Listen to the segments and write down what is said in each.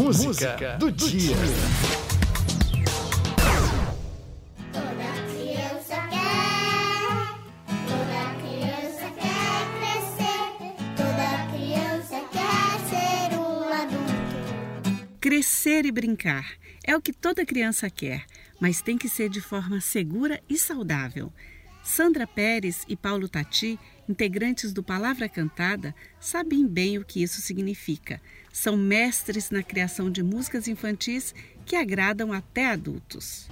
música do dia. Toda criança quer, toda criança quer crescer, toda criança quer ser um adulto. Crescer e brincar é o que toda criança quer, mas tem que ser de forma segura e saudável. Sandra Pérez e Paulo Tati, integrantes do Palavra Cantada, sabem bem o que isso significa. São mestres na criação de músicas infantis que agradam até adultos.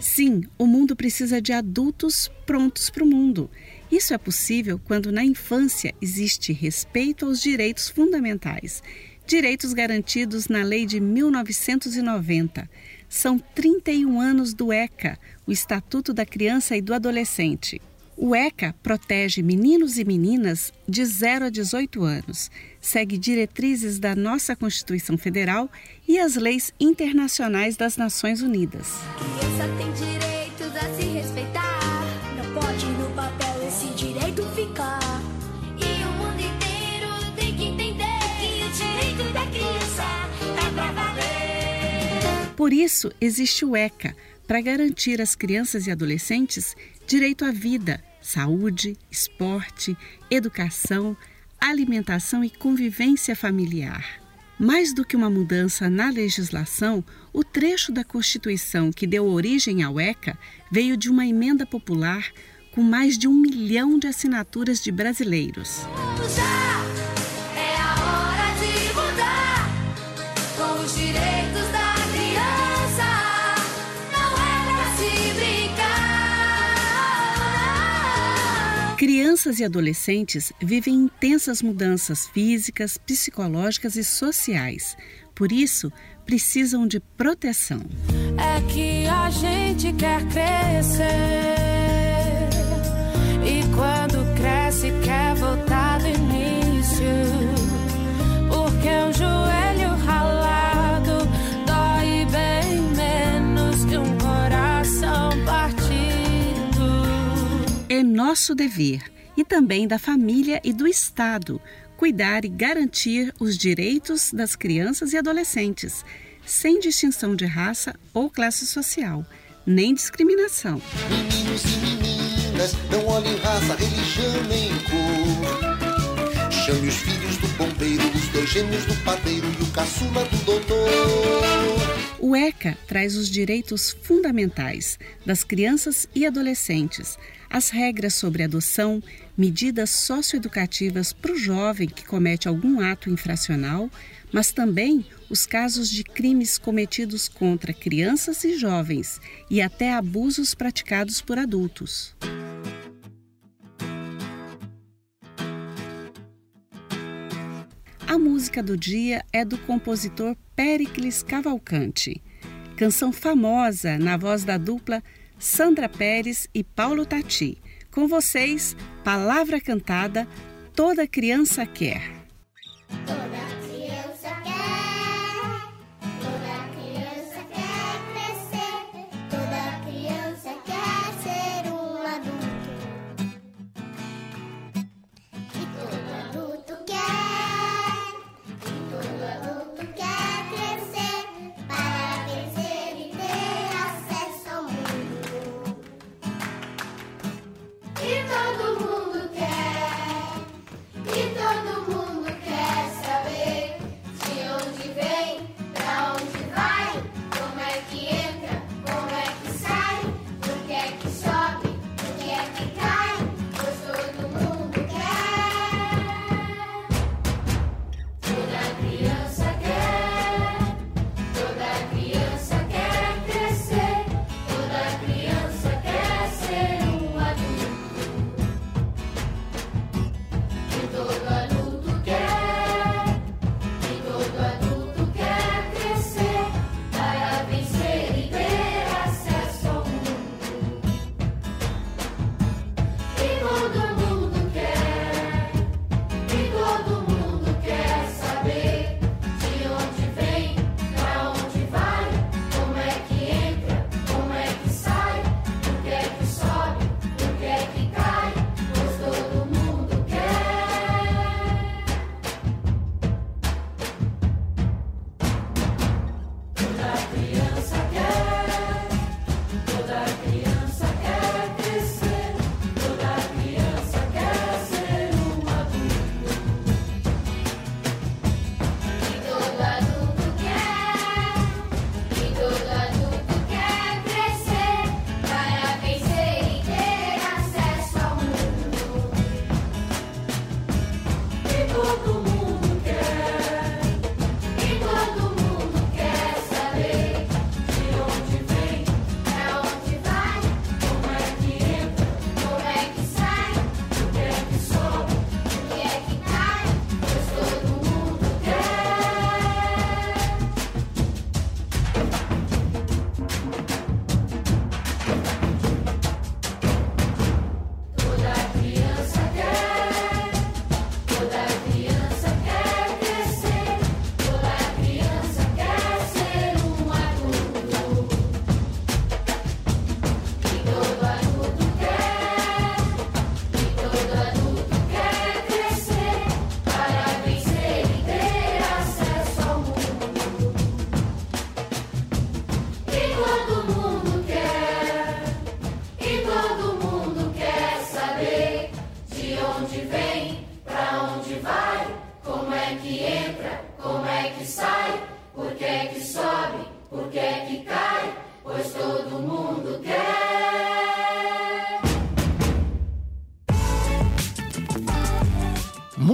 Sim, o mundo precisa de adultos prontos para o mundo. Isso é possível quando na infância existe respeito aos direitos fundamentais, direitos garantidos na Lei de 1990. São 31 anos do ECA, o Estatuto da Criança e do Adolescente. O ECA protege meninos e meninas de 0 a 18 anos, segue diretrizes da nossa Constituição Federal e as leis internacionais das Nações Unidas. Por isso, existe o ECA para garantir às crianças e adolescentes direito à vida, saúde, esporte, educação, alimentação e convivência familiar. Mais do que uma mudança na legislação, o trecho da Constituição que deu origem ao ECA veio de uma emenda popular com mais de um milhão de assinaturas de brasileiros. Já é a hora de mudar com os direitos da Crianças e adolescentes vivem intensas mudanças físicas, psicológicas e sociais. Por isso, precisam de proteção. é que a gente quer crescer. E quando cresce, quer voltar do início. Porque um joelho ralado dói bem menos que um coração partido. É nosso dever, e também da família e do Estado, cuidar e garantir os direitos das crianças e adolescentes, sem distinção de raça ou classe social, nem discriminação. Meninos e meninas, não olhem raça, religião nem cor. Chame os filhos do bombeiro, os dois gêmeos do padeiro e o caçula do doutor. O ECA traz os direitos fundamentais das crianças e adolescentes, as regras sobre adoção, medidas socioeducativas para o jovem que comete algum ato infracional, mas também os casos de crimes cometidos contra crianças e jovens e até abusos praticados por adultos. A música do dia é do compositor Péricles Cavalcante. Canção famosa na voz da dupla Sandra Pérez e Paulo Tati. Com vocês, Palavra Cantada, Toda Criança Quer. happy.